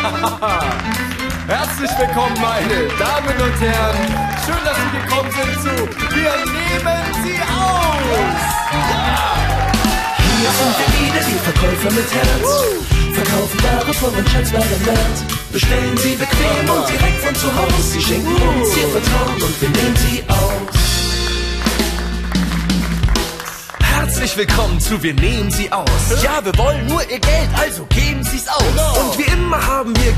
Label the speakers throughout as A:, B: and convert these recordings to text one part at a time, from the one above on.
A: Herzlich willkommen, meine Damen und Herren. Schön, dass Sie gekommen sind zu Wir nehmen Sie aus. Ja.
B: Hier sind wir wieder, die Verkäufer mit Herz. Verkaufen Ware von einem Wert. Bestellen Sie bequem und direkt von zu Hause. Sie schenken uns Ihr Vertrauen und wir nehmen Sie aus.
C: Herzlich willkommen zu Wir nehmen Sie aus. Ja, wir wollen nur Ihr Geld, also geben Sie es aus. Genau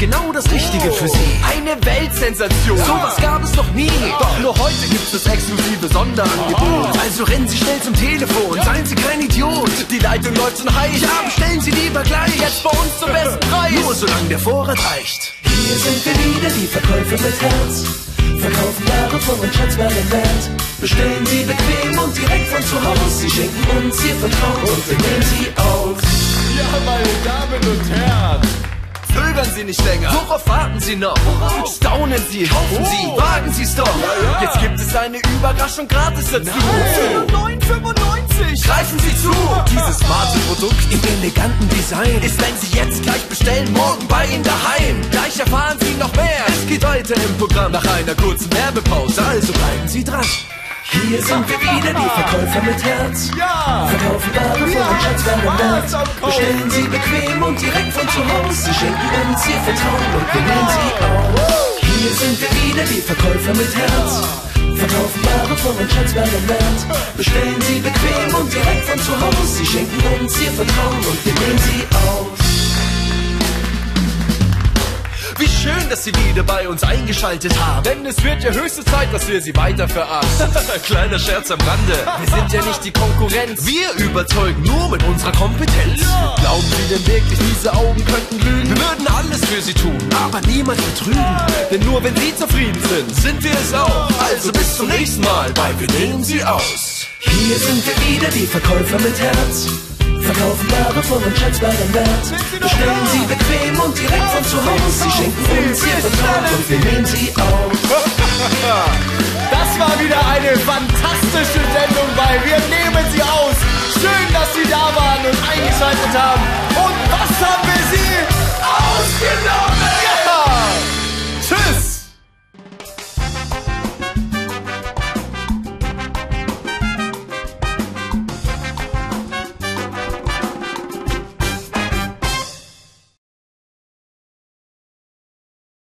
C: genau das Richtige für sie. Eine Weltsensation. Sowas gab es noch nie. Doch nur heute gibt es exklusive Sonderangebot. Also rennen Sie schnell zum Telefon, seien Sie kein Idiot. Die Leitung läuft schon heiß. Ja, bestellen Sie lieber gleich. Jetzt bei uns zum besten Preis. Nur solange der Vorrat reicht.
B: Hier sind wir wieder, die Verkäufer mit Herz. Verkaufen Ware von und Schätzwaren wert. Bestellen Sie bequem und direkt von zu Hause. Sie schenken uns Ihr Vertrauen und wir nehmen Sie aus.
C: Sie nicht länger. Worauf warten Sie noch? Staunen Sie, kaufen Sie, wagen Sie's doch. Jetzt gibt es eine Überraschung gratis dazu.
A: 9,95.
C: Greifen Sie zu! Dieses smarte Produkt im eleganten Design ist, wenn Sie jetzt gleich bestellen, morgen bei Ihnen daheim. Gleich erfahren Sie noch mehr. Es geht weiter im Programm nach einer kurzen Werbepause, also bleiben Sie dran.
B: Hier sind wir wieder, die Verkäufer mit Herz.
A: Ja.
B: Verkaufen Ware von
A: Ja, Herz am
B: wert.
A: Kaufen.
B: Bestellen Sie bequem und direkt von zu Hause. Sie schenken uns Ihr Vertrauen und wir nehmen Sie aus. Hier sind wir wieder, die Verkäufer mit Herz. Verkaufen Ware von und Schätzwaren wert. Bestellen Sie bequem und direkt von zu Hause. Sie schenken uns Ihr Vertrauen und wir nehmen Sie aus.
C: Wie schön, dass Sie wieder bei uns eingeschaltet haben.
A: Denn es wird ja höchste Zeit, dass wir sie weiter verachten.
C: Kleiner Scherz am Rande.
A: Wir sind ja nicht die Konkurrenz.
C: Wir überzeugen nur mit unserer Kompetenz.
A: Glauben Sie denn wirklich, diese Augen könnten lügen?
C: Wir würden alles für Sie tun, aber niemand betrügen.
A: Denn nur wenn Sie zufrieden sind,
C: Sind wir es auch. Also bis zum nächsten Mal bei Wir nehmen Sie aus.
B: Hier sind wir wieder, die Verkäufer mit Herz. Verkaufen Ware von und Schätzwaren wert. Bestellen Sie bequem und direkt von zu Hause. Sie schenken uns Ihr Vertrauen und wir nehmen Sie auf.
A: Das war wieder eine fantastische Sendung bei Wir nehmen sie aus. Schön, dass Sie da waren und eingeschaltet haben.